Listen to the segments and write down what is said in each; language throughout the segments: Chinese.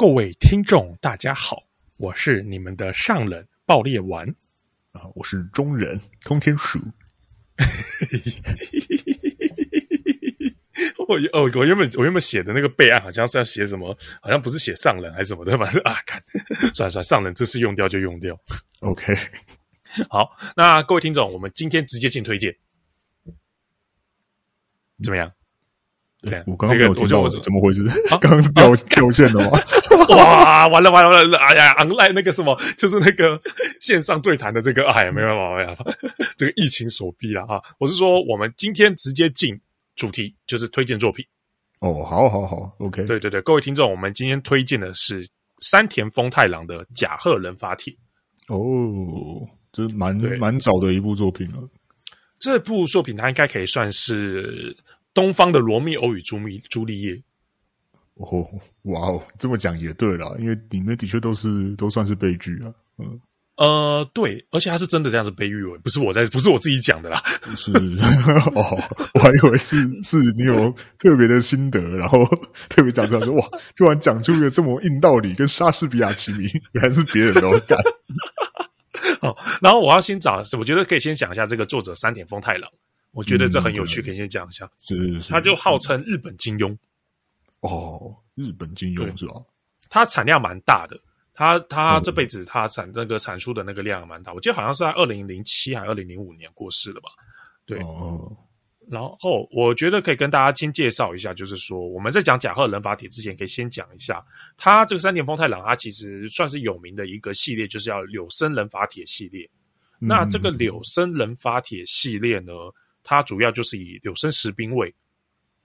各位听众，大家好，我是你们的上人爆裂丸啊，我是中人通天鼠。我哦，我原本我原本写的那个备案好像是要写什么，好像不是写上人还是什么的，反 正啊，看算了算了，上人这次用掉就用掉。OK，好，那各位听众，我们今天直接进推荐，怎么样？对，我刚刚没有听到，怎么回事？刚刚是掉掉线了吗？哇，完了完了完了！哎呀，online 那个什么，就是那个 线上对谈的这个，哎呀，没办法，没办法，这个疫情所逼了啊。我是说，我们今天直接进主题，就是推荐作品。哦，好好好，OK。对对对，各位听众，我们今天推荐的是山田丰太郎的《甲贺人法帖》。哦，这蛮蛮早的一部作品了。这部作品它应该可以算是。东方的罗密欧与朱密朱丽叶，哦，哇哦，这么讲也对了，因为里面的确都是都算是悲剧啊，嗯，呃，对，而且他是真的这样子被誉为，不是我在，不是我自己讲的啦，是哦，我还以为是是你有特别的心得，然后特别讲出来说，哇，突然讲出一个这么硬道理，跟莎士比亚齐名，原来是别人都干。哦，然后我要先找，我觉得可以先讲一下这个作者山田丰太郎。我觉得这很有趣，嗯、可以先讲一下。是是是，他就号称日本金庸。哦，日本金庸是吧？他产量蛮大的，他他这辈子他产那个产出的那个量蛮大，我记得好像是在二零零七还是二零零五年过世了吧？对。哦。然后我觉得可以跟大家先介绍一下，就是说我们在讲甲贺忍法帖之前，可以先讲一下他这个山田丰太郎，他其实算是有名的一个系列，就是要柳生忍法帖系列。嗯、那这个柳生忍法帖系列呢？它主要就是以柳生十兵卫，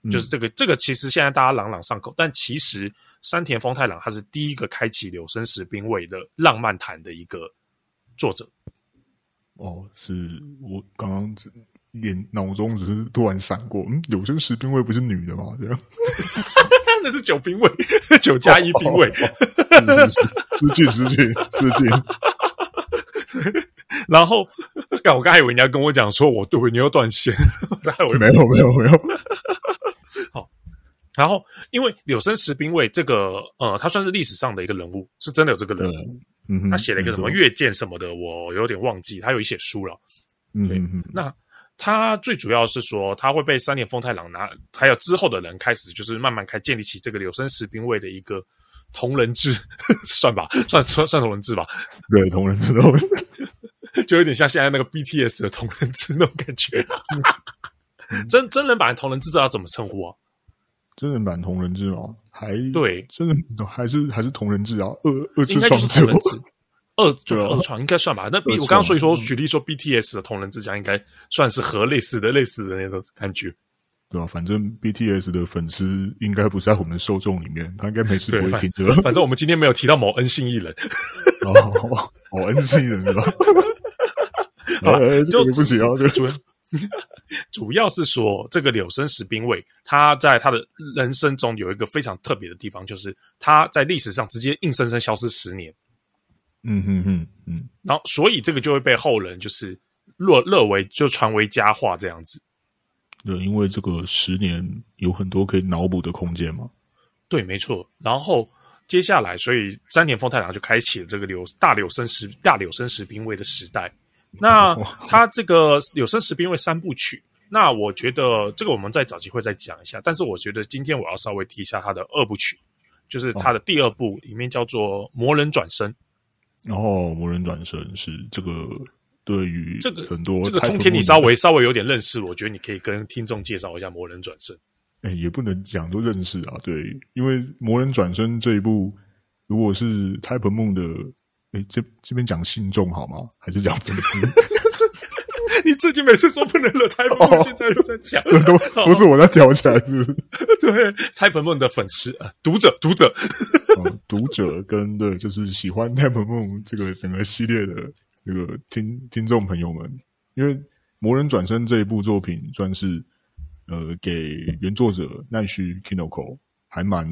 就是这个、嗯、这个其实现在大家朗朗上口，但其实山田丰太郎他是第一个开启柳生十兵卫的浪漫谈的一个作者。哦，是我刚刚只脸脑中只是突然闪过，嗯，柳生十兵卫不是女的吗？这样，那是九兵卫，九加一兵卫，失敬失敬失敬。然后，我刚才以为你要跟我讲说，我对你又断线，没有没有没有。好，然后因为柳生十兵卫这个，呃，他算是历史上的一个人物，是真的有这个人物。嗯，他写了一个什么月见什么的，我有点忘记。他有一写书了。嗯嗯。那他最主要是说，他会被三年丰太郎拿，还有之后的人开始，就是慢慢开建立起这个柳生十兵卫的一个同人志，算吧，算算算同人志吧。对，同人志，同人志。就有点像现在那个 BTS 的同人志那种感觉。真真人版同人志知道要怎么称呼啊？真人版同人志吗？还对，真人还是还是同人志啊？二二次创作，二就二创应该算吧？那比我刚刚所以说举例说 BTS 的同人志讲应该算是和类似的类似的那种感觉。对啊，反正 BTS 的粉丝应该不在我们受众里面，他应该没事不会听这个。反正我们今天没有提到某恩信艺人。哦，某恩信艺人是吧？就不行啊，就主要 主要是说，这个柳生十兵卫，他在他的人生中有一个非常特别的地方，就是他在历史上直接硬生生消失十年。嗯哼哼，嗯，然后所以这个就会被后人就是乐乐为就传为佳话这样子。对，因为这个十年有很多可以脑补的空间嘛。对，没错。然后接下来，所以山田丰太郎就开启了这个柳大柳生十大柳生十兵卫的时代。那他这个有生十兵卫三部曲，那我觉得这个我们再找机会再讲一下。但是我觉得今天我要稍微提一下他的二部曲，就是他的第二部里面叫做《魔人转生》。哦，魔人转身是这个对于这个很多这个通天，你稍微稍微有点认识，我觉得你可以跟听众介绍一下《魔人转生》。哎，也不能讲都认识啊，对，因为《魔人转生》这一部，如果是 Type Moon 的。哎，这这边讲信众好吗？还是讲粉丝？你最近每次说不能惹 Type Moon，现在又在讲，不是我在挑起来，是不是？对，Type Moon 的粉丝啊，读者，读者，哦、读者跟对，就是喜欢 Type Moon 这个整个系列的这个听听众朋友们，因为《魔人转身》这一部作品算是呃，给原作者奈须 Kinoko 还蛮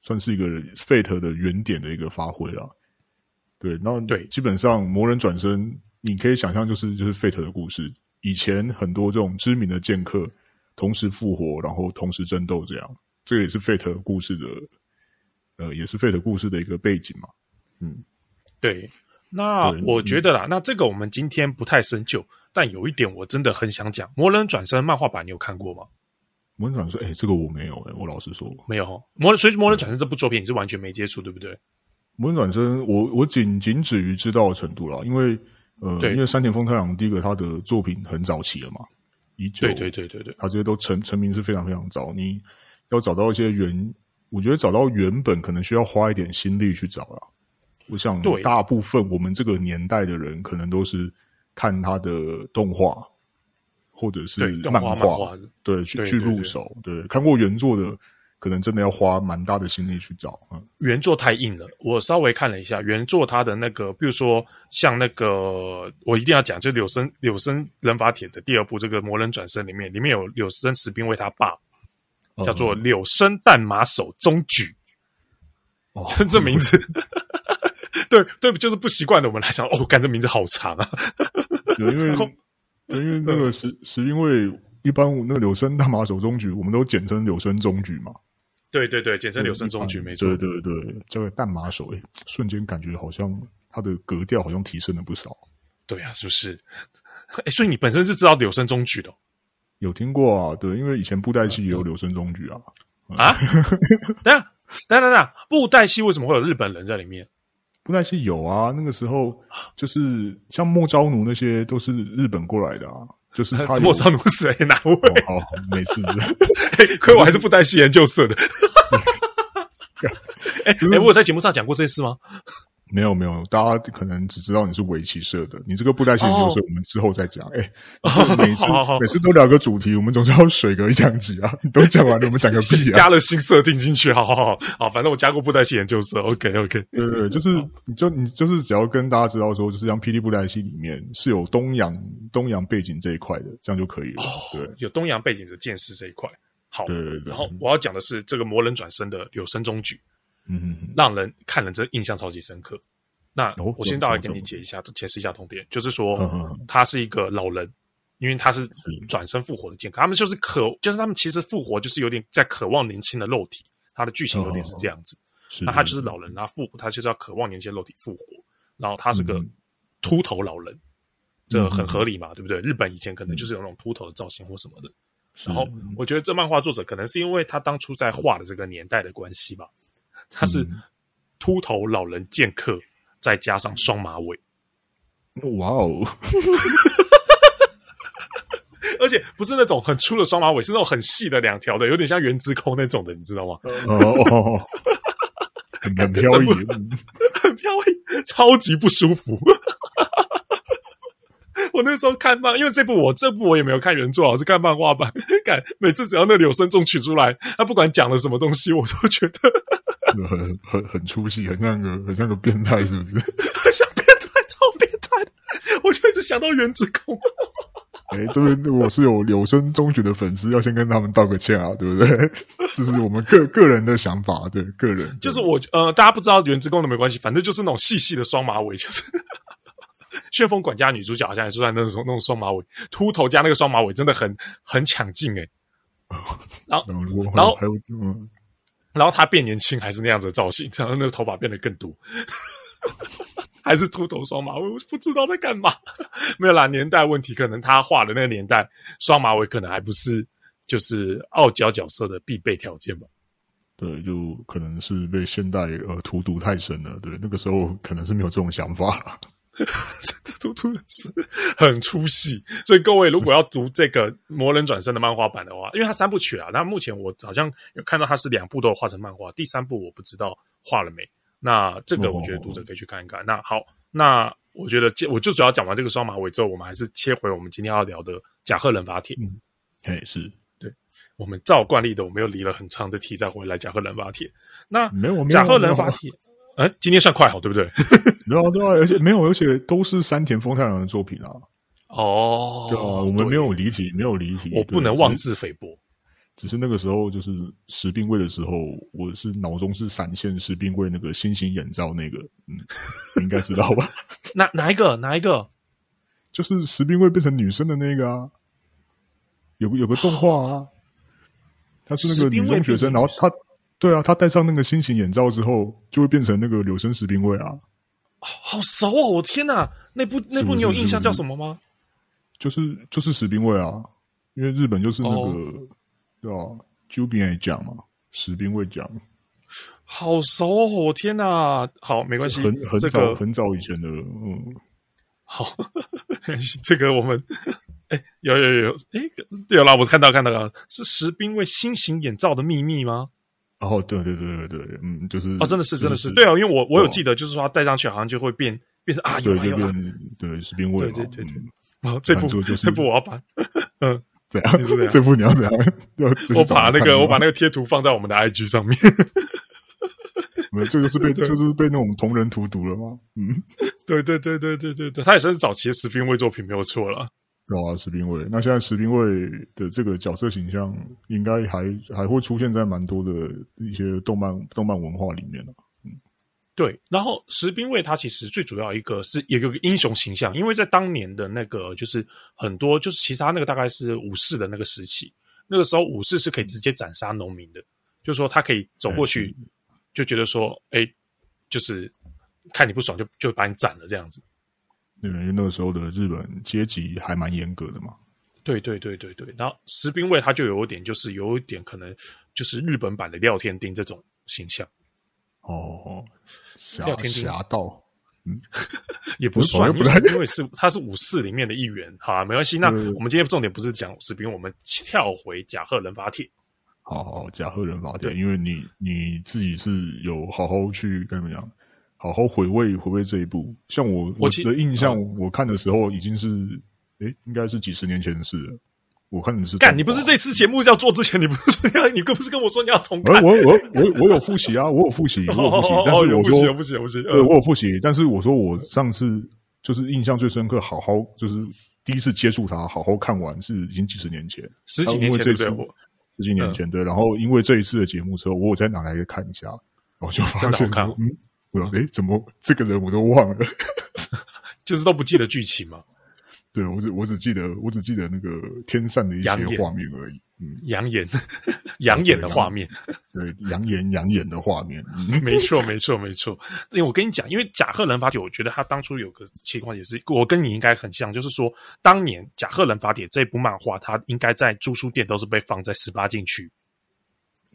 算是一个 Fate 的原点的一个发挥了。对，然后对，基本上魔人转生，你可以想象就是就是 Fate 的故事。以前很多这种知名的剑客同时复活，然后同时争斗，这样，这个也是 Fate 故事的呃，也是 Fate 故事的一个背景嘛。嗯，对。那我觉得啦，嗯、那这个我们今天不太深究，但有一点我真的很想讲，《魔人转生》漫画版你有看过吗？魔人转生，哎，这个我没有哎，我老实说没有。魔人，所以《魔人转生》这部作品你是完全没接触，对不对？魔人转身，我我仅仅止于知道的程度啦，因为呃，因为山田丰太郎第一个他的作品很早期了嘛，一九，对对对对对，他这些都成成名是非常非常早，你要找到一些原，我觉得找到原本可能需要花一点心力去找啦。我想大部分我们这个年代的人可能都是看他的动画或者是漫画，对，去去入手，对，看过原作的。可能真的要花蛮大的心力去找，嗯，原作太硬了。我稍微看了一下原作，它的那个，比如说像那个，我一定要讲，就柳生柳生人法帖的第二部这个魔人转生里面，里面有柳生石兵卫他爸，叫做柳生弹马手中举，哦，这名字，对对，就是不习惯的我们来讲，哦，感觉名字好长啊，对，因为因为那个石石兵卫一般那个柳生弹马手中举，我们都简称柳生中举嘛。对对对，简称柳生中举没错。对对对，这个弹马手，哎，瞬间感觉好像他的格调好像提升了不少。对啊，是不是？哎，所以你本身是知道柳生中举的？有听过啊？对，因为以前布袋戏也有柳生中举啊。啊？等下，等下，等下，布袋戏为什么会有日本人在里面？布袋戏有啊，那个时候就是像莫昭奴那些都是日本过来的啊。就是他莫昭奴是谁？哪位？哦，没事。亏我还是不担心研究社的。哎哎，我有在节目上讲过这事吗？没有没有，大家可能只知道你是围棋社的。你这个布袋戏研究社，我们之后再讲。哎，每次每次都聊个主题，我们总是要水个一两集啊。你都讲完了，我们讲个屁啊！加了新设定进去，好好好好，反正我加过布袋戏研究社。OK OK，对对，就是你就你就是只要跟大家知道说，就是像霹雳布袋戏里面是有东洋东洋背景这一块的，这样就可以了。对，有东洋背景的剑士这一块。好，对对对。然后我要讲的是这个魔人转生的有生中举，嗯，让人看了这印象超级深刻。那我先大概给你解一下，解释一下痛点，就是说他是一个老人，因为他是转身复活的剑客，他们就是渴，就是他们其实复活就是有点在渴望年轻的肉体，他的剧情有点是这样子。那他就是老人，他复他就是要渴望年轻肉体复活，然后他是个秃头老人，这很合理嘛，对不对？日本以前可能就是有那种秃头的造型或什么的。然后我觉得这漫画作者可能是因为他当初在画的这个年代的关系吧，他是秃头老人剑客。再加上双马尾，哇哦！而且不是那种很粗的双马尾，是那种很细的两条的，有点像原之空那种的，你知道吗？哦，很 飘逸，很飘逸，超级不舒服。我那时候看漫，因为这部我这部我也没有看原作，我是看漫画版。看每次只要那柳生中取出来，他不管讲了什么东西，我都觉得。很很很出戏，很像个很像个变态，是不是？很像变态，超变态！我就一直想到原子空。哎、欸，对，我是有柳生中学的粉丝，要先跟他们道个歉啊，对不对？这是我们个个人的想法，对个人。就是我呃，大家不知道原子空的没关系，反正就是那种细细的双马尾，就是旋风管家女主角好像也是在那种那种双马尾，秃头加那个双马尾，真的很很抢镜哎。然后，然后还有嗯。然后他变年轻还是那样子的造型，然后那个头发变得更多，还是秃头双马尾，我不知道在干嘛。没有啦，年代问题，可能他画的那个年代双马尾可能还不是就是傲娇角色的必备条件吧。对，就可能是被现代呃荼毒太深了。对，那个时候可能是没有这种想法。突突然是很出戏，所以各位如果要读这个《魔人转身》的漫画版的话，因为它三部曲啊，那目前我好像有看到它是两部都有画成漫画，第三部我不知道画了没。那这个我觉得读者可以去看一看。那好，那我觉得我就主要讲完这个双马尾之后，我们还是切回我们今天要聊的甲贺忍法帖。嗯，哎，是对，我们照惯例的，我们又离了很长的题再回来甲贺忍法帖。那没有甲贺忍法帖。嗯，今天算快好，对不对？没有对啊，而且没有，而且都是山田丰太郎的作品啊。哦，对啊，我们没有离题，没有离题。我不能妄自菲薄。只是那个时候，就是石兵卫的时候，我是脑中是闪现石兵卫那个心形眼罩那个，嗯，你应该知道吧？哪哪一个？哪一个？就是石兵卫变成女生的那个啊。有个有个动画啊，他是那个女中学生，然后他。对啊，他戴上那个心形眼罩之后，就会变成那个柳生十兵卫啊。好熟哦！我天哪，那部那部你有印象叫什么吗？就是就是史兵卫啊，因为日本就是那个、哦、对吧？九兵卫奖嘛，十兵卫奖。好熟哦！我天哪，好没关系，很很早、这个、很早以前的，嗯，好，这个我们 哎有有有哎有啦，我看到看到了，是石兵卫新型眼罩的秘密吗？哦，对对对对对，嗯，就是哦，真的是真的是，对啊，因为我我有记得，就是说他戴上去好像就会变变成啊，有啊有啊，对，十兵卫，对对对对。哦，这部就是这部我要把，嗯，怎样？这部你要怎样？我把那个我把那个贴图放在我们的 IG 上面。没有，这个是被就是被那种同人荼毒了吗？嗯，对对对对对对对，他也算是早期的十兵卫作品没有错了。有啊，石兵卫。那现在石兵卫的这个角色形象，应该还还会出现在蛮多的一些动漫动漫文化里面的。嗯，对。然后石兵卫他其实最主要一个是也有个英雄形象，因为在当年的那个就是很多就是其实他那个大概是武士的那个时期，那个时候武士是可以直接斩杀农民的，就是说他可以走过去就觉得说，哎，就是看你不爽就就把你斩了这样子。因为那个时候的日本阶级还蛮严格的嘛。对对对对对，然后十兵卫他就有一点，就是有一点可能就是日本版的廖天丁这种形象。哦，廖天丁侠盗，嗯，也不算，不是因为是他是武士里面的一员。好啊，没关系。那我们今天重点不是讲十兵，我们跳回甲贺忍法帖。好好，甲贺忍法帖，因为你你自己是有好好去跟你们讲。好好回味回味这一部，像我我的印象，我看的时候已经是，诶，应该是几十年前的事了。我看的是干，你不是这次节目要做之前，你不是说要，你不是跟我说你要重看？我我我我有复习啊，我有复习，我有复习，但是我说，复习，复习，复习，对，我有复习，但是我说我上次就是印象最深刻，好好就是第一次接触它，好好看完是已经几十年前，十几年前对，十几年前对，然后因为这一次的节目之后，我有再拿来看一下，然后就发现嗯。我说：“哎，怎么这个人我都忘了？就是都不记得剧情嘛？对，我只我只记得我只记得那个天上的一些画面而已。嗯，养眼 养眼的画面，对，养眼养眼的画面。嗯，没错，没错，没错。因为我跟你讲，因为甲贺忍法帖，我觉得他当初有个情况也是，我跟你应该很像，就是说，当年甲贺忍法帖这部漫画，它应该在租书店都是被放在十八禁区。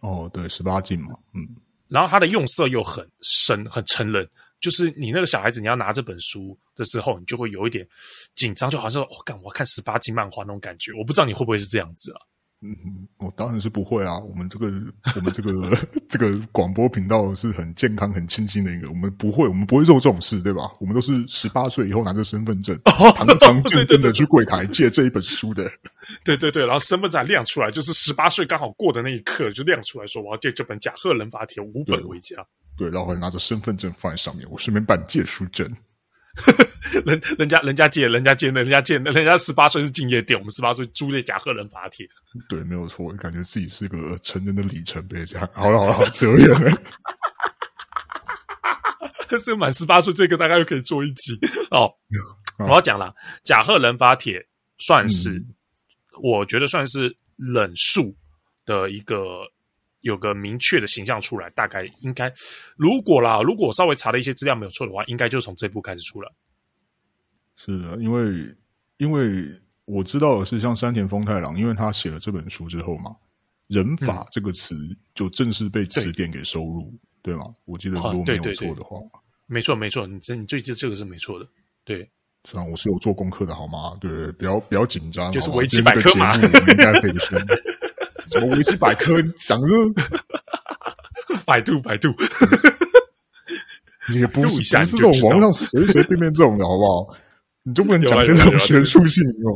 哦，对，十八禁嘛，嗯。”然后它的用色又很深，很成人，就是你那个小孩子，你要拿这本书的时候，你就会有一点紧张，就好像说，我、哦、干，我要看十八禁漫画那种感觉。我不知道你会不会是这样子啊？嗯，我当然是不会啊。我们这个，我们这个，这个广播频道是很健康、很清新的一个，我们不会，我们不会做这种事，对吧？我们都是十八岁以后拿着身份证，堂堂正正的去柜台借这一本书的。对对对，然后身份证亮出来，就是十八岁刚好过的那一刻就亮出来说，我要借这本《甲贺忍法帖》五本回家。对，然后还拿着身份证放在上面，我顺便办借书证。人人家人家借人家借人家借人家十八岁是敬业店，我们十八岁租借甲贺忍法帖。对，没有错，感觉自己是个成人的里程碑。这样，好了好了，好扯远了。但 是满十八岁，这个大概又可以做一集哦。我要讲了，甲贺忍法帖算是、嗯，我觉得算是冷术的一个。有个明确的形象出来，大概应该，如果啦，如果我稍微查了一些资料没有错的话，应该就从这部开始出来。是的，因为因为我知道的是，像山田丰太郎，因为他写了这本书之后嘛，“人法”这个词就正式被词典给收录，嗯、对，对吗？我记得如果没有错的话，啊、没错没错，你这你最近这个是没错的，对。虽然我是有做功课的，好吗？对，不要不要紧张，就是维基百科嘛，应该可以说。什么维基百科？想着 百度百度，你也不是不是这种网上随随便便这种的好不好？你就不能讲这种学术性用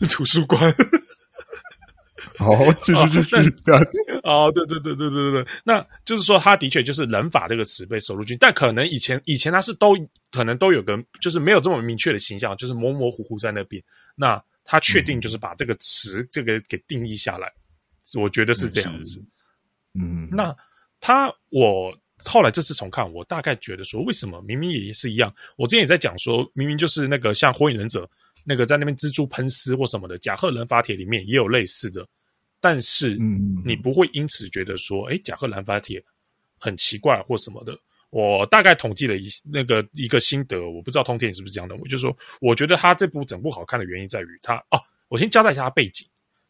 的？图书馆。好，继续继续。哦，对对对对对对对，那就是说，他的确就是人法这个词被收录进，但可能以前以前他是都可能都有个，就是没有这么明确的形象，就是模模糊糊在那边。那他确定就是把这个词这个给定义下来，嗯、我觉得是这样子。嗯，那他我后来这次重看，我大概觉得说，为什么明明也是一样？我之前也在讲说，明明就是那个像火影忍者那个在那边蜘蛛喷丝或什么的，甲贺忍法帖里面也有类似的但是你不会因此觉得说，哎，甲贺兰发帖很奇怪或什么的。我大概统计了一那个一个心得，我不知道通天你是不是这样的。我就说，我觉得他这部整部好看的原因在于他哦，我先交代一下他背景。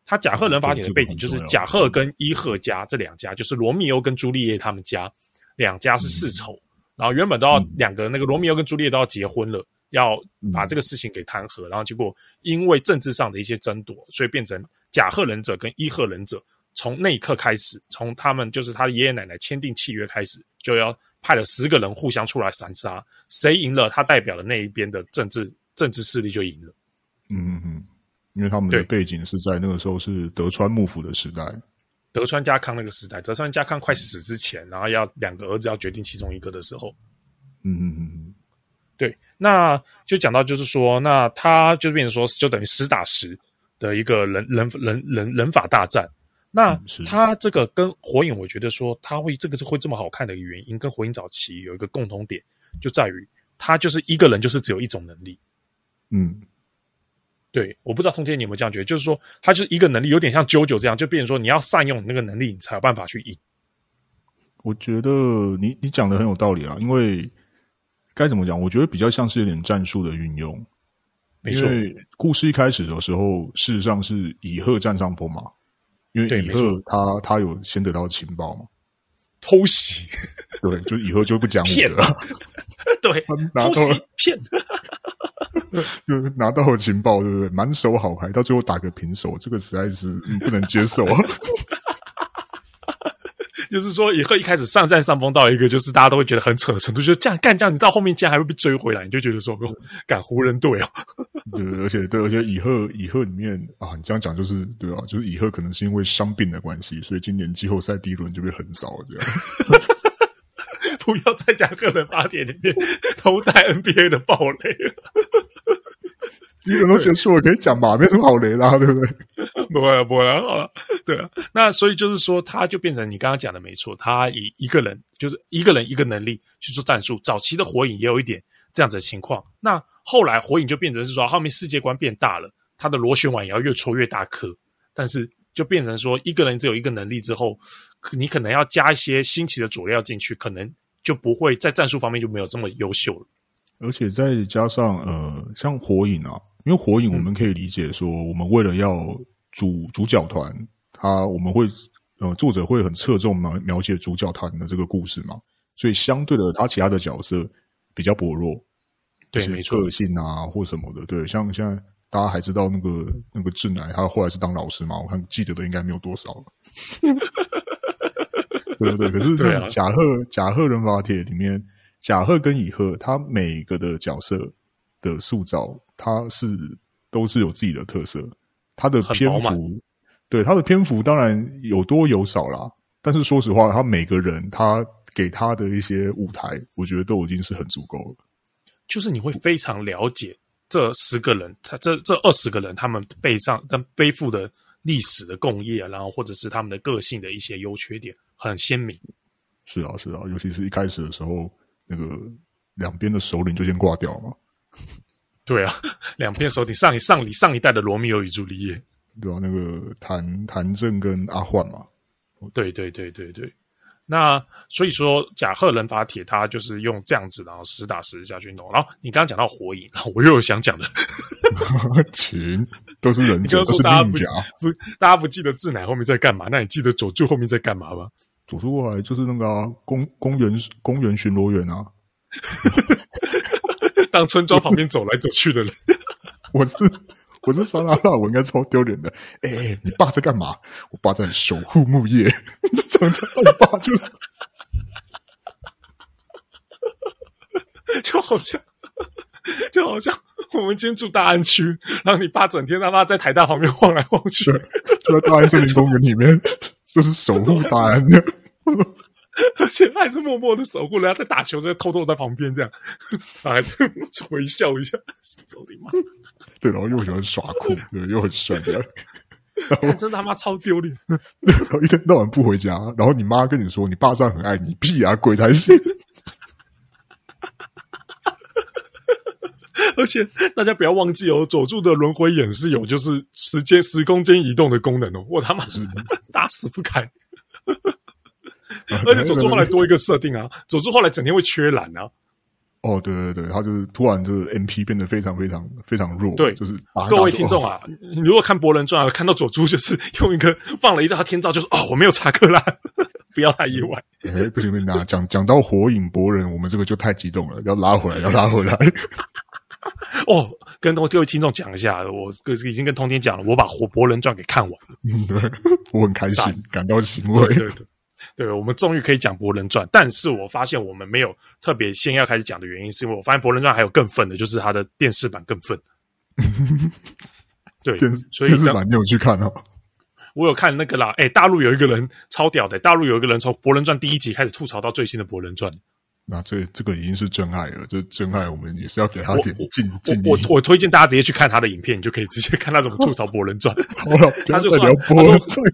他甲贺兰法帖的背景就是甲贺跟伊贺家这两家，就是罗密欧跟朱丽叶他们家两家是世仇，嗯、然后原本都要两个那个罗密欧跟朱丽叶都要结婚了，要把这个事情给谈和，然后结果因为政治上的一些争夺，所以变成甲贺忍者跟伊贺忍者从那一刻开始，从他们就是他的爷爷奶奶签订契约开始，就要。派了十个人互相出来闪杀，谁赢了，他代表的那一边的政治政治势力就赢了。嗯嗯嗯，因为他们的背景是在那个时候是德川幕府的时代，德川家康那个时代，德川家康快死之前，然后要两个儿子要决定其中一个的时候。嗯嗯嗯嗯，对，那就讲到就是说，那他就变成说，就等于实打实的一个人人人人人法大战。那他这个跟火影，我觉得说他会这个是会这么好看的一个原因，跟火影早期有一个共同点，就在于他就是一个人就是只有一种能力。嗯，对，我不知道通天你有没有这样觉得，就是说他就是一个能力，有点像 JoJo 这样，就变成说你要善用你那个能力，你才有办法去赢。我觉得你你讲的很有道理啊，因为该怎么讲？我觉得比较像是有点战术的运用。没错，因为故事一开始的时候，事实上是乙贺占上风嘛。因为以赫他他有先得到情报嘛，偷袭，对，就以后就不讲武德 了，对，拿到了骗，就拿到了情报，对不对？满手好牌，到最后打个平手，这个实在是不能接受啊。就是说，以后一开始上占上风到一个就是大家都会觉得很扯的程度，就这样干这样，你到后面竟然还会被追回来，你就觉得说，敢湖人队哦。对，而且对，而且以后以后里面啊，你这样讲就是对啊，就是以后可能是因为伤病的关系，所以今年季后赛第一轮就被横扫了这样。不要再讲个人发帖里面偷带 NBA 的暴雷了。基本都结束了，可以讲吧，没什么好雷啦，对不对？不会了，不会了，好了，对啊。那所以就是说，他就变成你刚刚讲的没错，他以一个人就是一个人一个能力去做战术。早期的火影也有一点这样子的情况。那后来火影就变成是说，后面世界观变大了，他的螺旋丸也要越戳越大颗。但是就变成说，一个人只有一个能力之后，你可能要加一些新奇的佐料进去，可能就不会在战术方面就没有这么优秀了。而且再加上呃，像火影啊。因为火影，我们可以理解说，我们为了要主主角团，他我们会呃，作者会很侧重描描写主角团的这个故事嘛，所以相对的，他其他的角色比较薄弱，对，没错，个性啊或什么的，对，像现在大家还知道那个那个志乃，他后来是当老师嘛，我看记得的应该没有多少了，对对对，可是像甲贺甲贺忍法帖里面，甲贺跟乙贺，他每个的角色的塑造。他是都是有自己的特色，他的篇幅，对他的篇幅当然有多有少啦。但是说实话，他每个人他给他的一些舞台，我觉得都已经是很足够了。就是你会非常了解这十个人，他这这二十个人，他们背上跟背负的历史的共业，然后或者是他们的个性的一些优缺点，很鲜明。是啊，是啊，尤其是一开始的时候，那个两边的首领就先挂掉嘛。对啊，两片手底上一上一上一代的罗密欧与朱丽叶，对啊，那个谭谭正跟阿幻嘛，对对对对对。那所以说甲贺忍法帖他就是用这样子，然后实打实下去弄。然后你刚刚讲到火影，我又有想讲的，请都是忍者，都是 ninja，不，大家不记得志乃后面在干嘛？那你记得佐助后面在干嘛吗？佐助过来就是那个、啊、公公园公园巡逻员啊。当村庄旁边走来走去的人，我是我是沙拉拉，我应该超丢脸的。哎、欸，你爸在干嘛？我爸在守护木叶。讲讲你爸就是，就好像就好像我们今天住大安区，然后你爸整天他妈在台大旁边晃来晃去，就在大安森林公园里面，就是守护大安这样。而且还是默默的守护，人家在打球，在偷偷在旁边这样，他还是微笑一下，我的妈。对，然后又喜欢耍酷，对，又很帅的。真他妈超丢脸。然后一天到晚不回家，然后你妈跟你说你爸这样很爱你，屁啊，鬼才信。而且大家不要忘记哦，佐助的轮回眼是有就是时间时空间移动的功能哦，我他妈是打死不开。而且佐助后来多一个设定啊，佐助后来整天会缺蓝啊。哦，对对对，他就是突然就是 MP 变得非常非常非常弱。对，就是各位听众啊，哦、你如果看博人传啊，看到佐助就是 用一个放了一张天照，就是哦，我没有查克拉，不要太意外。哎、欸，不行不行，讲讲到火影博人，我们这个就太激动了，要拉回来，要拉回来。哦，跟各位听众讲一下，我已经跟通天讲了，我把火博人传给看完了。嗯，对，我很开心，感到欣慰。对对对。对，我们终于可以讲《博人传》，但是我发现我们没有特别先要开始讲的原因，是因为我发现《博人传》还有更愤的，就是它的电视版更愤。对，所以电视版你有去看哦？我有看那个啦，哎，大陆有一个人超屌的，大陆有一个人从《博人传》第一集开始吐槽到最新的《博人传》，那这这个已经是真爱了，这真爱我们也是要给他点敬敬我我，我推荐大家直接去看他的影片，你就可以直接看他怎么吐槽《博人传》。好了，他就聊《博人传》。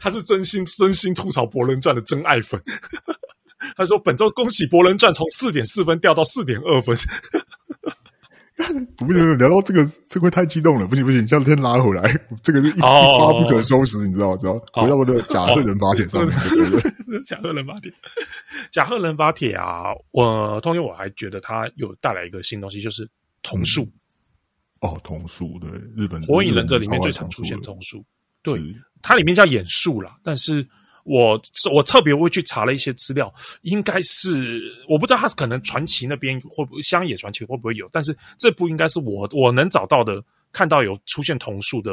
他是真心真心吐槽《博人传》的真爱粉。他说：“本周恭喜《博人传》从四点四分掉到四点二分。”不行，聊到这个，这会太激动了。不行不行，先先拉回来。这个是一发不可收拾，你知道？知道？回到我的假贺人法帖上面。假贺人法帖，假贺人法帖啊！我通天我还觉得它有带来一个新东西，就是瞳术。哦，瞳术对，日本火影忍者里面最常出现瞳术，对。它里面叫眼术啦，但是我我特别会去查了一些资料，应该是我不知道它可能传奇那边会不会乡野传奇会不会有，但是这部应该是我我能找到的看到有出现桐树的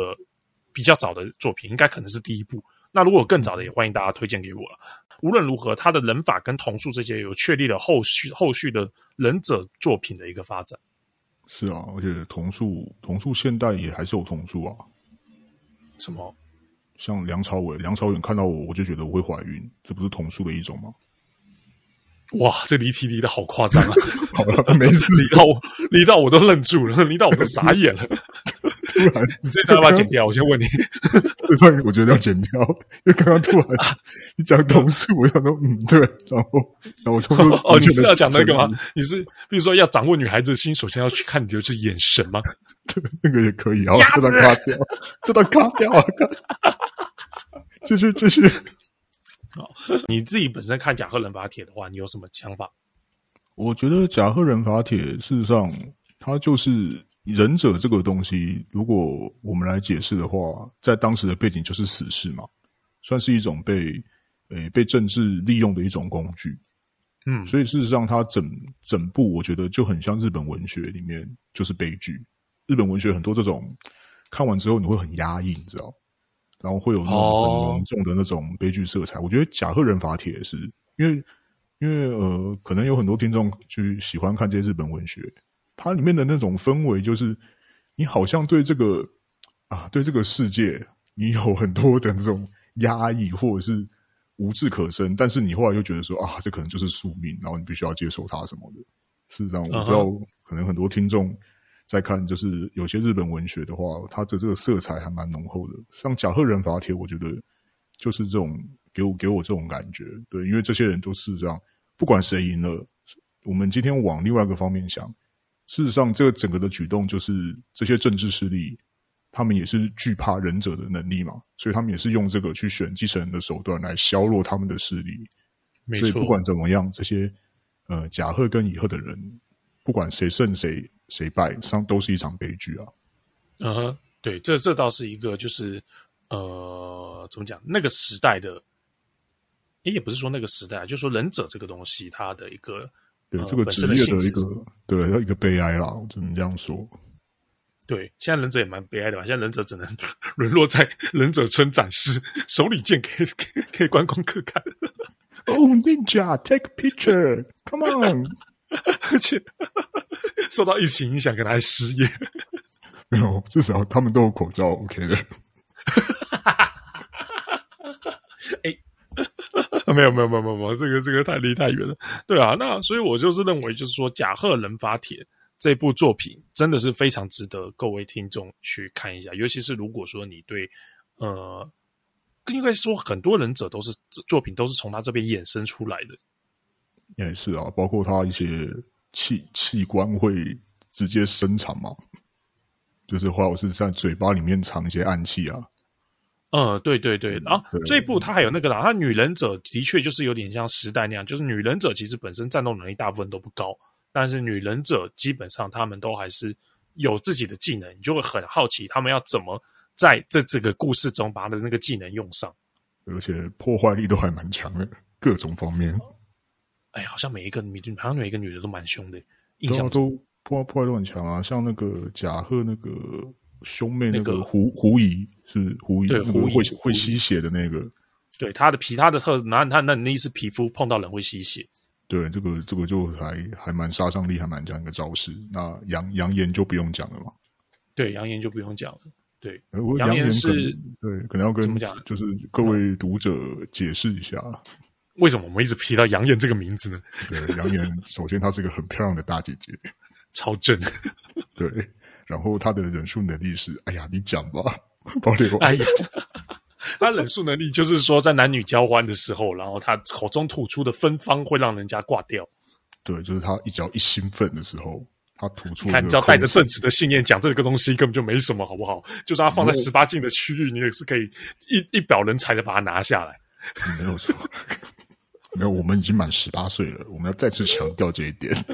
比较早的作品，应该可能是第一部。那如果有更早的，也欢迎大家推荐给我了。无论如何，他的忍法跟桐树这些有确立了后续后续的忍者作品的一个发展。是啊，而且桐树桐树现代也还是有桐树啊，什么？像梁朝伟，梁朝伟看到我，我就觉得我会怀孕，这不是瞳术的一种吗？哇，这离题离的好夸张啊！好了，没事，离到我，离到我都愣住了，离到我都傻眼了。突然，你这段要不要剪掉？我先问你，这段我觉得要剪掉，因为刚刚突然你讲瞳术，我想说，嗯，对，然后，然后我从哦，你是要讲那个吗？你是比如说要掌握女孩子的心，首先要去看你的是眼神吗？对，那个也可以啊。这段卡掉，这段卡掉啊！继续继续。好，你自己本身看甲贺忍法帖的话，你有什么想法？我觉得甲贺忍法帖事实上，它就是忍者这个东西。如果我们来解释的话，在当时的背景就是死士嘛，算是一种被诶被政治利用的一种工具。嗯，所以事实上，它整整部我觉得就很像日本文学里面就是悲剧。日本文学很多这种看完之后你会很压抑，你知道？然后会有那种很浓重的那种悲剧色彩。Oh. 我觉得《甲贺忍法帖》是因为，因为呃，可能有很多听众去喜欢看这些日本文学，它里面的那种氛围，就是你好像对这个啊，对这个世界，你有很多的这种压抑或者是无志可生，但是你后来又觉得说啊，这可能就是宿命，然后你必须要接受它什么的。事实上，我不知道，uh huh. 可能很多听众。再看，就是有些日本文学的话，它的这个色彩还蛮浓厚的。像甲贺忍法帖，我觉得就是这种给我给我这种感觉。对，因为这些人都是这样，不管谁赢了，我们今天往另外一个方面想，事实上，这个整个的举动就是这些政治势力，他们也是惧怕忍者的能力嘛，所以他们也是用这个去选继承人的手段来削弱他们的势力。所以不管怎么样，这些呃甲贺跟乙贺的人，不管谁胜谁。谁败，上都是一场悲剧啊！嗯哼，对，这这倒是一个，就是呃，怎么讲？那个时代的，也也不是说那个时代，就是说忍者这个东西，它的一个对这个职业的一个对一个悲哀啦，我只能这样说。对，现在忍者也蛮悲哀的吧？现在忍者只能 沦落在忍者村展示，手里剑可以可以观光客看。Oh, Ninja, take picture, come on！而且。受到疫情影响，可能还失业。没有，至少他们都有口罩，OK 的。哎、欸，没有，没有，没有，没有，这个这个太离太远了。对啊，那所以我就是认为，就是说《甲贺忍法帖》这部作品真的是非常值得各位听众去看一下，尤其是如果说你对呃，应该说很多忍者都是作品都是从他这边衍生出来的。也是啊，包括他一些。器器官会直接生产嘛，就是或者是在嘴巴里面藏一些暗器啊。嗯，对对对，然后这一部它还有那个啦，它女忍者的确就是有点像时代那样，就是女忍者其实本身战斗能力大部分都不高，但是女忍者基本上他们都还是有自己的技能，你就会很好奇他们要怎么在这这个故事中把他的那个技能用上，而且破坏力都还蛮强的，各种方面。哎，好像每一个女，好像每一个女的都蛮凶的，印象都破破坏力很强啊，像那个贾贺那个。兄妹那个狐狐疑是狐疑，对，狐疑会会吸血的那个，对，他的皮，他的特，那他那那是皮肤碰到人会吸血，对，这个这个就还还蛮杀伤力还蛮强一个招式。那杨杨言就不用讲了嘛，对，杨言就不用讲了，对，杨言是，对，可能要跟就是各位读者解释一下，为什么我们一直提到杨艳这个名字呢？对，杨艳首先她是一个很漂亮的大姐姐，超正，对。然后她的忍术能力是，哎呀，你讲吧，保留。哎呀，她忍术能力就是说，在男女交欢的时候，然后她口中吐出的芬芳会让人家挂掉。对，就是她一只要一兴奋的时候，他吐出。看，只要带着正直的信念讲这个东西，根本就没什么，好不好？就算他放在十八禁的区域，你也是可以一一表人才的把它拿下来。没有错，没有，我们已经满十八岁了，我们要再次强调这一点。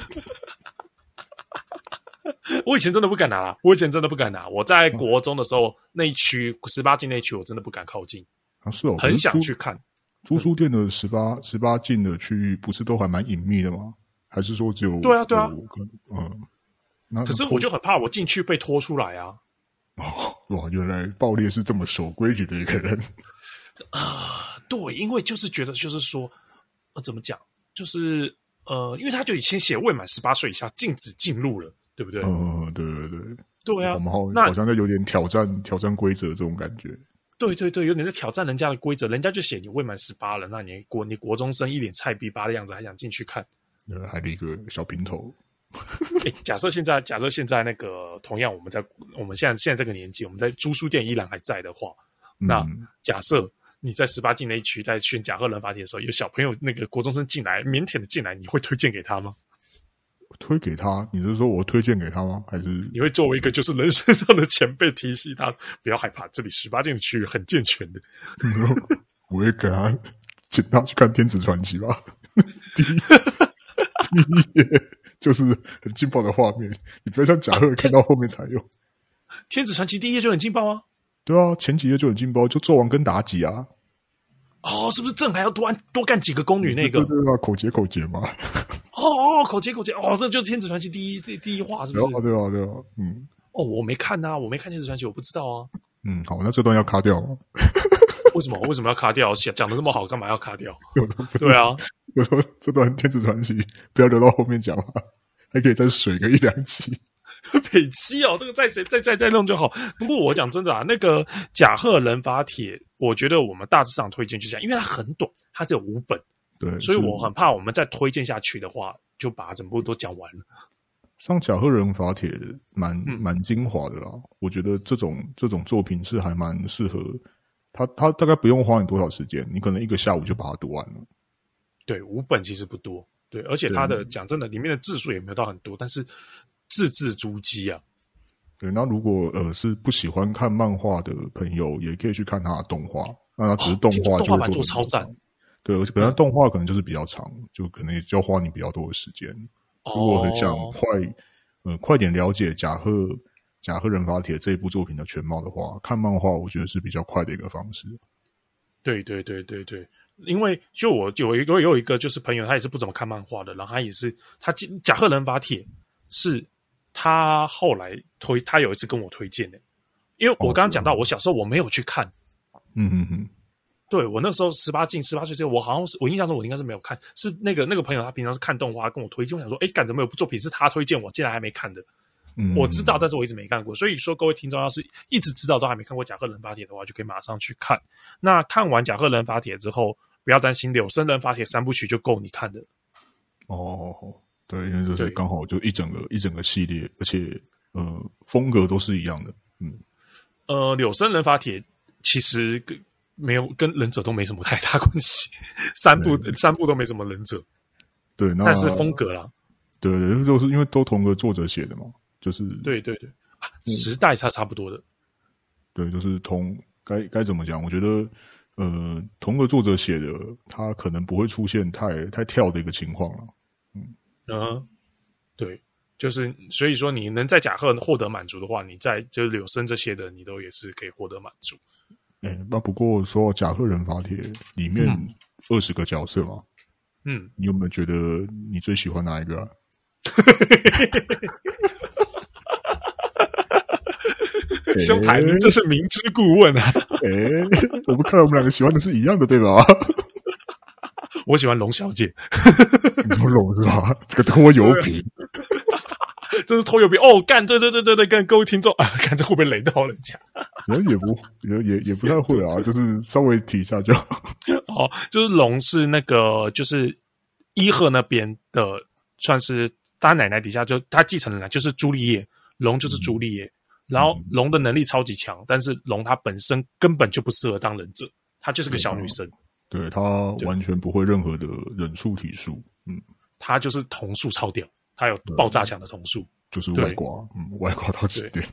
我以前真的不敢拿啦，我以前真的不敢拿。我在国中的时候，那一区十八禁那一区，我真的不敢靠近。啊，是哦，很想去看。租书店的十八十八禁的区域，不是都还蛮隐秘的吗？还是说只有？对啊，对啊。嗯，那可是我就很怕我进去被拖出来啊。哦，哇，原来爆裂是这么守规矩的一个人啊！对，因为就是觉得，就是说，呃，怎么讲？就是呃，因为他就已经写未满十八岁以下禁止进入了。对不对？嗯，对对对，对啊。我们好，那好像在有点挑战挑战规则这种感觉。对对对，有点在挑战人家的规则，人家就写你未满十八了，那你国你国中生一脸菜逼八的样子，还想进去看？呃，还有一个小平头。哎，假设现在，假设现在那个同样，我们在我们现在现在这个年纪，我们在租书店依然还在的话，嗯、那假设你在十八禁那一区在选甲贺忍法帖的时候，有小朋友那个国中生进来，腼腆的进来，你会推荐给他吗？推给他，你是说我推荐给他吗？还是你会作为一个就是人生上的前辈提醒他不要害怕，这里十八禁的区域很健全的。我会给他请他去看《天子传奇》吧。第一第一页就是很劲爆的画面，你不要像甲贺看到后面才有。《天子传奇》第一页就很劲爆啊？对啊，前几页就很劲爆，就纣王跟妲己啊。哦，是不是朕还要多安多干几个宫女？那个对啊，口诀口诀嘛。哦哦，口诀口诀哦，这就是《天子传奇》第一第第一话，是不是？对啊对啊对啊，嗯。哦，我没看呐，我没看《天子传奇》，我不知道啊。嗯，好，那这段要卡掉吗？为什么？为什么要卡掉？讲讲的那么好，干嘛要卡掉？对啊，我说这段《天子传奇》不要留到后面讲嘛，还可以再水个一两集。北七哦，这个再谁再再再弄就好。不过我讲真的啊，那个甲贺人法帖，我觉得我们大致上推荐就这样，因为它很短，它只有五本。对，所以我很怕我们再推荐下去的话，就把整部都讲完了。像甲贺人法帖蛮蛮精华的啦，嗯、我觉得这种这种作品是还蛮适合他，他大概不用花你多少时间，你可能一个下午就把它读完了。对，五本其实不多，对，而且它的讲真的，里面的字数也没有到很多，但是。字字珠玑啊！对，那如果呃是不喜欢看漫画的朋友，也可以去看他的动画。那他只是动画，就会做超赞。对，而且本来动画可能就是比较长，嗯、就可能也就要花你比较多的时间。哦、如果很想快呃快点了解甲贺甲贺忍法帖这一部作品的全貌的话，看漫画我觉得是比较快的一个方式。对对对对对，因为就我有一个有一个就是朋友，他也是不怎么看漫画的，然后他也是他甲贺忍法帖是。他后来推，他有一次跟我推荐的，因为我刚刚讲到，我小时候我没有去看，嗯嗯嗯，对我那时候十八禁，十八岁之后，我好像是我印象中我应该是没有看，是那个那个朋友他平常是看动画跟我推荐，我想说，哎，干怎么有部作品是他推荐我，竟然还没看的，嗯，我知道，但是我一直没看过，所以说各位听众要是一直知道都还没看过《甲贺忍法帖》的话，就可以马上去看。那看完《甲贺忍法帖》之后，不要担心，《柳生忍法帖》三部曲就够你看的。哦。对，因为就是刚好就一整个一整个系列，而且呃风格都是一样的，嗯，呃，柳生忍法帖其实跟没有跟忍者都没什么太大关系，三部三部都没什么忍者，对，那但是风格啦，对对，就是因为都同个作者写的嘛，就是对对对，啊、时代差差不多的。对，就是同该该怎么讲？我觉得，呃，同个作者写的，他可能不会出现太太跳的一个情况了。嗯嗯，对，就是所以说，你能在甲贺获得满足的话，你在就是柳生这些的，你都也是可以获得满足。哎，那不过说到甲贺忍法帖里面二十个角色嘛，嗯，你有没有觉得你最喜欢哪一个啊？兄台，你这是明知故问啊！哎、欸，我们看来我们两个喜欢的是一样的，对吧？我喜欢龙小姐，你说龙是吧？这个拖油瓶，这是拖油瓶哦！干，对对对对对，跟各位听众啊，看这会不会雷到人家？人也不也也也不太会啊，就是稍微提一下就好。哦，就是龙是那个，就是伊贺那边的，算是他奶奶底下就他继承人，就是朱丽叶，龙就是朱丽叶。嗯然后龙的能力超级强，但是龙它本身根本就不适合当忍者，她就是个小女生，对他完全不会任何的忍术体术，嗯，他就是瞳术超屌，他有爆炸强的瞳术，就是外挂，嗯，外挂到极点，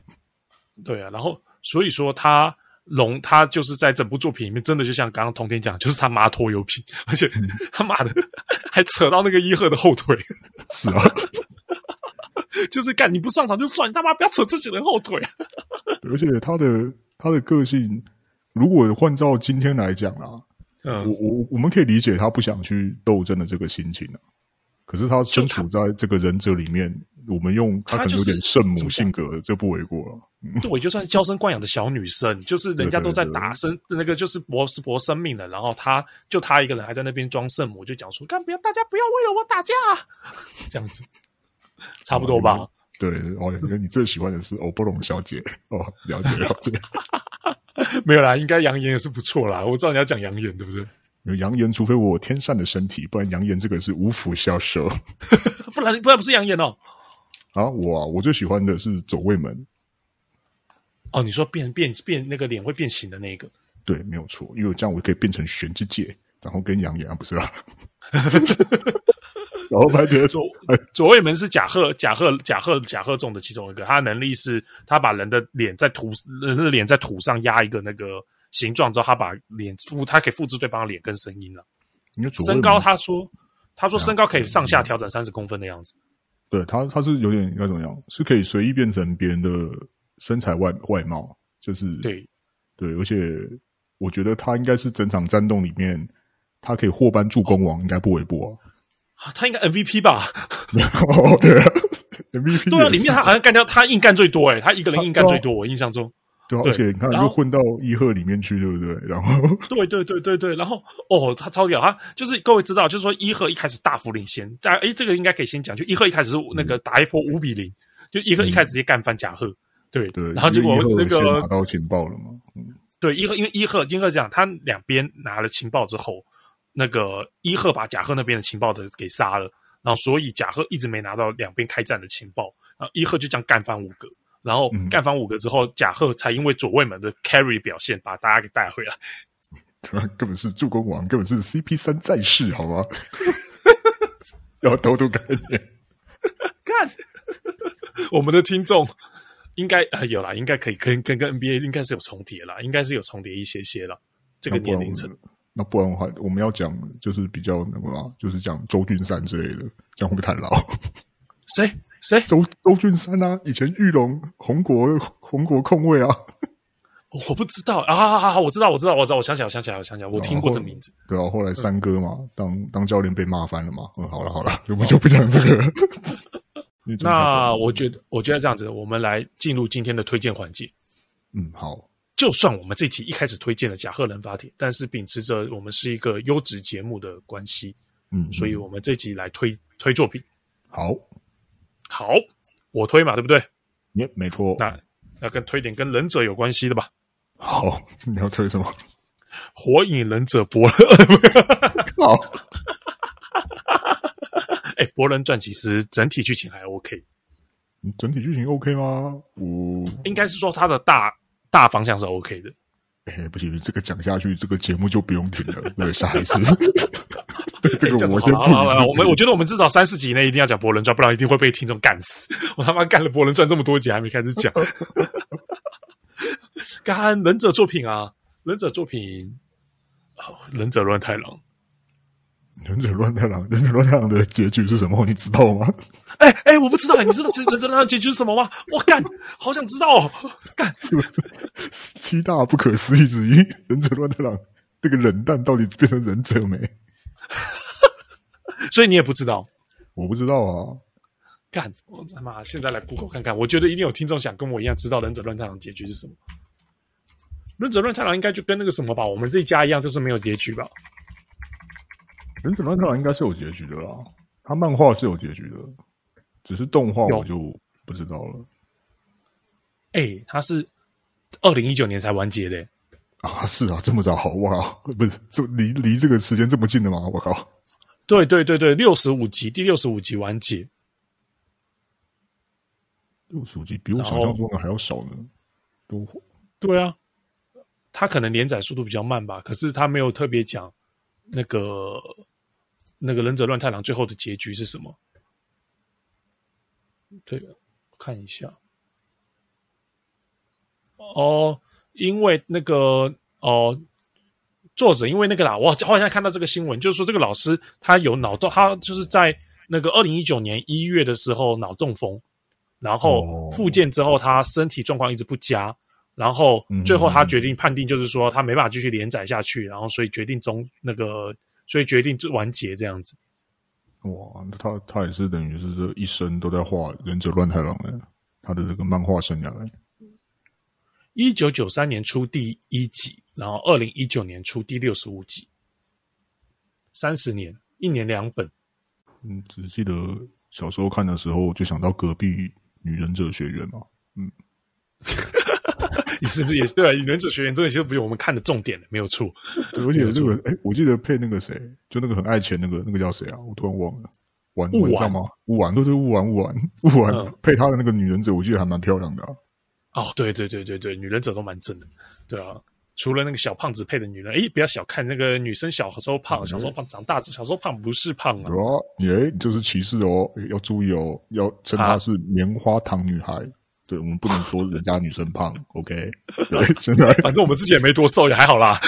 对啊，然后所以说他龙他就是在整部作品里面，真的就像刚刚通天讲，就是他妈拖油瓶，而且 他妈的还扯到那个伊贺的后腿，是啊。就是干你不上场就算，你他妈不要扯自己人后腿。而且他的他的个性，如果换照今天来讲啊，嗯，我我我们可以理解他不想去斗争的这个心情啊。可是他身处在这个忍者里面，我们用他可能有点圣母性格，这不为过了。对，就算是娇生惯养的小女生，就是人家都在打生那个就是搏是搏生命的，然后他就他一个人还在那边装圣母，就讲说干不要大家不要为了我打架，这样子。差不多吧。哦、对，哦，你最喜欢的是欧布龙小姐哦，了解了解。没有啦，应该扬言也是不错啦。我知道你要讲扬言，对不对？扬言，除非我天善的身体，不然扬言这个是无福消受。不然不然不是扬言哦。啊，我啊，我最喜欢的是走位门。哦，你说变变变那个脸会变形的那个？对，没有错，因为这样我可以变成玄之界，然后跟扬言啊，不是啦。然后白铁左左卫门是甲贺甲贺甲贺甲贺中的其中一个，他的能力是他把人的脸在土人的脸在土上压一个那个形状之后，他把脸复他可以复制对方的脸跟声音了。身高他说他说身高可以上下调整三十公分的样子。对他他是有点应该怎么样？是可以随意变成别人的身材外外貌，就是对对，而且我觉得他应该是整场战斗里面他可以获颁助攻王，应该不为过啊。他应该 MVP 吧？哦，对啊，MVP 对啊，里面他好像干掉他硬干最多诶，他一个人硬干最多，我印象中。对，而且你看又混到伊赫里面去，对不对？然后，对对对对对，然后哦，他超屌，他就是各位知道，就是说伊赫一开始大幅领先，大家诶，这个应该可以先讲，就伊赫一开始是那个打一波五比零，就伊赫一开始直接干翻贾赫，对对，然后结果那个拿到情报了嘛，嗯，对，伊赫因为伊赫伊赫讲，他两边拿了情报之后。那个伊贺把贾贺那边的情报的给杀了，然后所以贾贺一直没拿到两边开战的情报，然后伊贺就这样干翻五个，然后干翻五个之后，贾贺才因为左卫门的 carry 表现把大家给带回来。他，根本是助攻王，根本是 CP 三在世，好吗？要偷偷概念，看！我们的听众应该啊、呃、有啦，应该可以跟跟跟 NBA 应该是有重叠啦，应该是有重叠一些些了，这个年龄层。那不然的话，我们要讲就是比较那个啊，就是讲周俊山之类的，这样会不会太老？谁谁？周周俊山啊，以前玉龙红国红国控卫啊，我不知道啊，好好好，我知道，我知道，我知道，我想起来，我想起来，我想起来，我听过这名字。对啊，后来三哥嘛，嗯、当当教练被骂翻了嘛。嗯，好了好了，我们就不讲这个了。那我觉得，我觉得这样子，我们来进入今天的推荐环节。嗯，好。就算我们这期一开始推荐了甲贺忍法帖，但是秉持着我们是一个优质节目的关系，嗯，所以我们这集来推推作品。好，好，我推嘛，对不对？耶，没错。那那跟推点跟忍者有关系的吧？好，你要推什么？火影忍者博人。好。哎，博人传其实整体剧情还 OK。整体剧情 OK 吗？我应该是说他的大。大方向是 OK 的，哎，不行，这个讲下去，这个节目就不用停了。对，下一次，这个我先不。我们我觉得我们至少三四集以内一定要讲《博人传》，不然一定会被听众干死。我他妈干了《博人传》这么多集还没开始讲。干忍者作品啊，忍者作品，哦、忍者乱太郎。忍者乱太郎，忍者乱太郎的结局是什么？你知道吗？哎哎、我不知道，你知道忍者乱太郎结局是什么吗？我干，好想知道哦！干，是不是七大不可思议之一？忍者乱太郎这个冷淡到底变成忍者没？所以你也不知道？我不知道啊！干，我他妈现在来 Google 看看，我觉得一定有听众想跟我一样知道忍者乱太郎结局是什么。忍者乱太郎应该就跟那个什么吧，我们这一家一样，就是没有结局吧。忍者乱太郎应该是有结局的啦，他漫画是有结局的，只是动画我就不知道了。哎、欸，他是二零一九年才完结的啊！是啊，这么早？哇，不是，这离离这个时间这么近的吗？我靠！对对对对，六十五集，第六十五集完结。六十五集比我想象中的还要少呢。都对啊，他可能连载速度比较慢吧，可是他没有特别讲那个。那个忍者乱太郎最后的结局是什么？对，看一下。哦，因为那个哦，作者因为那个啦，我好像看到这个新闻，就是说这个老师他有脑中，他就是在那个二零一九年一月的时候脑中风，然后复健之后他身体状况一直不佳，然后最后他决定判定就是说他没办法继续连载下去，然后所以决定中那个。所以决定就完结这样子。哇，那他他也是等于是这一生都在画忍者乱太郎的他的这个漫画生涯。一九九三年出第一集，然后二零一九年出第六十五集，三十年，一年两本。嗯，只记得小时候看的时候就想到隔壁女忍者学院嘛。嗯。你是不是也是对啊？忍者学园这些不是我们看的重点，没有错。而且这个，哎、欸，我记得配那个谁，就那个很爱钱那个，那个叫谁啊？我突然忘了。玩，你知道吗？雾丸，对对，雾丸，雾丸，雾丸配他的那个女忍者，我记得还蛮漂亮的、啊。哦，对对对对对，女忍者都蛮正的。对啊，除了那个小胖子配的女人，哎，不要小看那个女生，小时候胖，小时候胖，长大小时候胖不是胖啊。对啊，哎，就是歧视哦，要注意哦，要称她是棉花糖女孩。对，我们不能说人家女生胖，OK？对，现在 反正我们自己也没多瘦，也还好啦。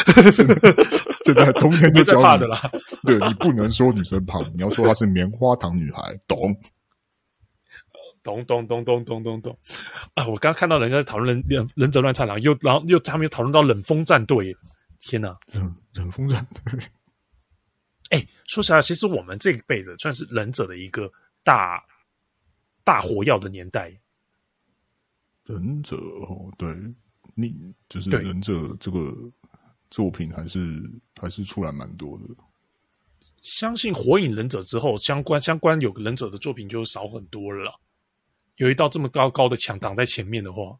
现在冬天就 教怕的啦。对，你不能说女生胖，你要说她是棉花糖女孩，懂？懂懂懂懂懂懂懂啊！我刚刚看到人家在讨论忍忍忍者乱太郎，又然后又他们又讨论到冷风战队，天哪！冷冷风战队。哎，说实话，其实我们这一辈的算是忍者的一个大大火药的年代。忍者哦，对，你就是忍者这个作品还是还是出来蛮多的。相信火影忍者之后，相关相关有个忍者的作品就少很多了。有一道这么高高的墙挡在前面的话，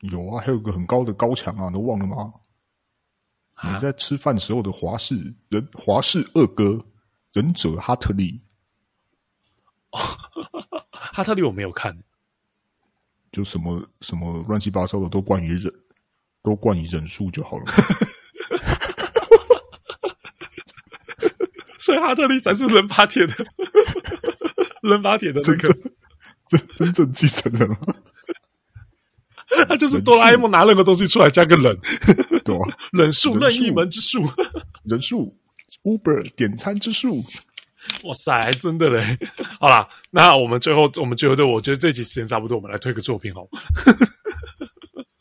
有啊，还有个很高的高墙啊，都忘了吗？啊、你在吃饭时候的华氏忍华氏二哥忍者哈特利，哦、哈特利我没有看。就什么什么乱七八糟的都关于忍，都关于忍术就好了。所以哈特利才是人把铁的，人把铁的那个真真正继承人吗？他就是哆啦 A 梦拿任何东西出来加个忍，对啊，忍术任意门之术，忍术 Uber 点餐之术。哇塞，真的嘞！好啦，那我们最后，我们最后对，我觉得这集时间差不多，我们来推个作品好吗？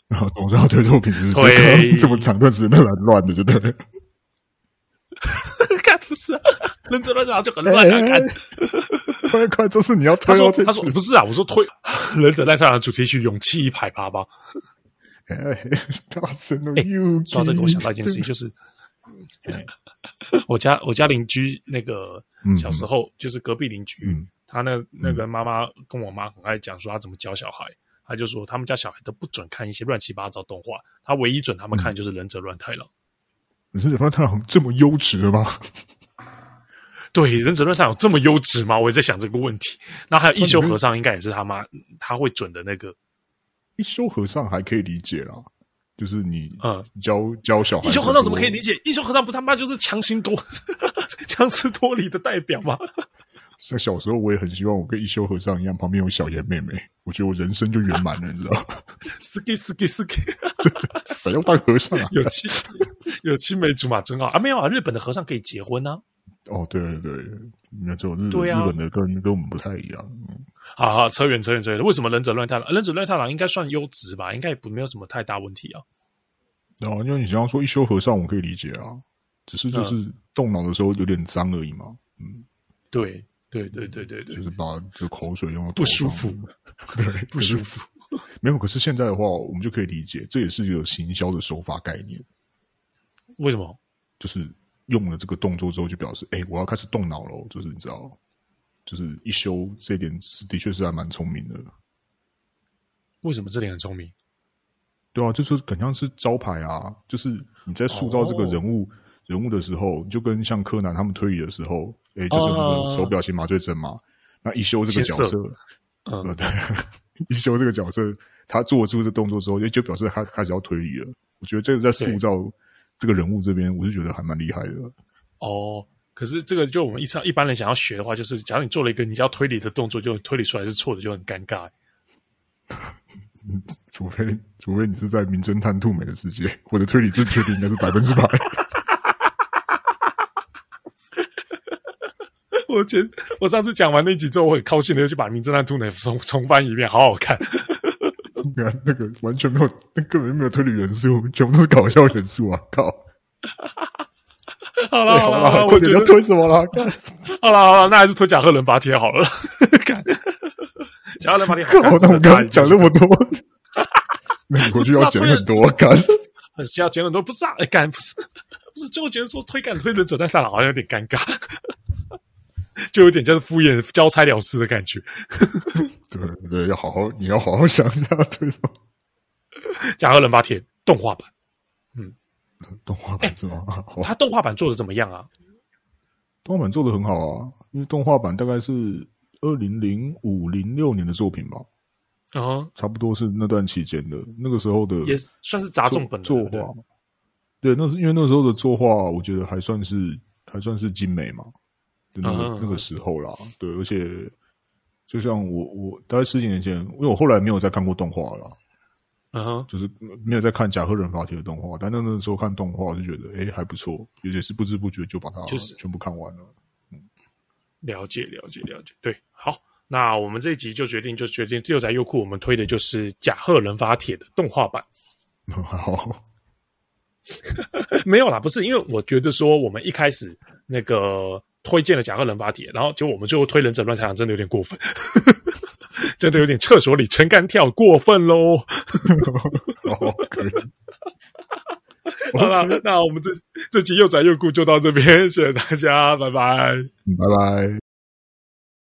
然 后总是要推作品，就是推这么长段时间都蛮乱的，就对了。看不是、啊，忍者乱太郎就很乱啊！看，快快，这是你要推哦！他说不是啊，我说推忍者乱太郎主题曲《勇气一排八》吧。哎，大声哦！说到这个，我想到一件事情，就是。我家我家邻居那个小时候就是隔壁邻居，嗯、他那那个妈妈跟我妈很爱讲说他怎么教小孩，他就说他们家小孩都不准看一些乱七八糟动画，他唯一准他们看就是忍者乱太郎。忍者乱太郎这么优质的吗？对，忍者乱太郎这么优质吗？我也在想这个问题。那还有一休和尚，应该也是他妈他会准的那个。一休和尚还可以理解啦。就是你，啊，教教小孩，一休和尚怎么可以理解？一休和尚不他妈就是强行夺 强词夺理的代表吗？像小时候，我也很希望我跟一休和尚一样，旁边有小妍妹妹，我觉得我人生就圆满了，你知道吗？斯基斯基斯基，谁要当和尚啊？有青有青梅竹马真好啊！没有啊，日本的和尚可以结婚呢、啊。哦，对对对，那这种日对、啊、日本的跟跟我们不太一样。嗯、好好扯远扯远扯远，为什么忍者乱太郎？忍者乱太郎应该算优质吧？应该也不没有什么太大问题啊。哦，因为你刚刚说一休和尚，我可以理解啊，只是就是动脑的时候有点脏而已嘛。嗯，对。对对对对对，就是把这口水用到不舒服，对 不舒服。没有，可是现在的话，我们就可以理解，这也是一个行销的手法概念。为什么？就是用了这个动作之后，就表示，哎，我要开始动脑了。就是你知道，就是一休这一点是的确是还蛮聪明的。为什么这点很聪明？对啊，就是很像是招牌啊，就是你在塑造这个人物。哦人物的时候，就跟像柯南他们推理的时候，诶、欸，就是那个手表型麻醉针嘛。Uh, 那一休这个角色，呃，uh, 对，一休这个角色，他做出这个动作之后，就就表示他开始要推理了。我觉得这个在塑造这个人物这边，我是觉得还蛮厉害的。哦，oh, 可是这个就我们一常一般人想要学的话，就是假如你做了一个你要推理的动作，就推理出来是错的，就很尴尬。除非除非你是在名侦探兔美的世界，我的推理正确率应该是百分之百。我前我上次讲完那集之后，我很高兴的又去把《名侦探兔美》重重翻一遍，好好看。你看那个完全没有，那根本就没有推理元素，全部都是搞笑元素啊！靠！好了好了，我觉得要推什么了？好了好了，那还是推贾贺忍法帖好了。贾贺忍法帖好看，那我刚刚讲那么多，那你回去要剪很多，干？要剪很多，不是啊？哎，干不是不是？就我觉得说推干推忍者在上了，好像有点尴尬。就有点像是敷衍、交差了事的感觉。对对，要好好，你要好好想一下，对吗？甲贺忍法帖动画版，嗯，动画版是吗？欸、他动画版做的怎么样啊？动画版做的很好啊，因为动画版大概是二零零五零六年的作品吧，啊、uh，huh. 差不多是那段期间的，那个时候的也算是杂种本的作画。对，那是因为那时候的作画，我觉得还算是还算是精美嘛。那个、uh huh. 那个时候啦，对，而且就像我我大概十几年前，因为我后来没有再看过动画了，嗯哼、uh，huh. 就是没有再看甲贺忍法帖的动画，但那那时候看动画就觉得哎还不错，也也是不知不觉就把它就是全部看完了。了解了解了解，对，好，那我们这一集就决定就决定六宅优酷我们推的就是甲贺忍法帖的动画版。好，没有啦，不是因为我觉得说我们一开始那个。推荐了甲贺忍法帖，然后就我们最后推忍者乱太郎，真的有点过分，真的有点厕所里撑杆跳，过分喽。哦，可以。好了，那我们这这期又宅又酷就到这边，谢谢大家，拜拜，拜拜。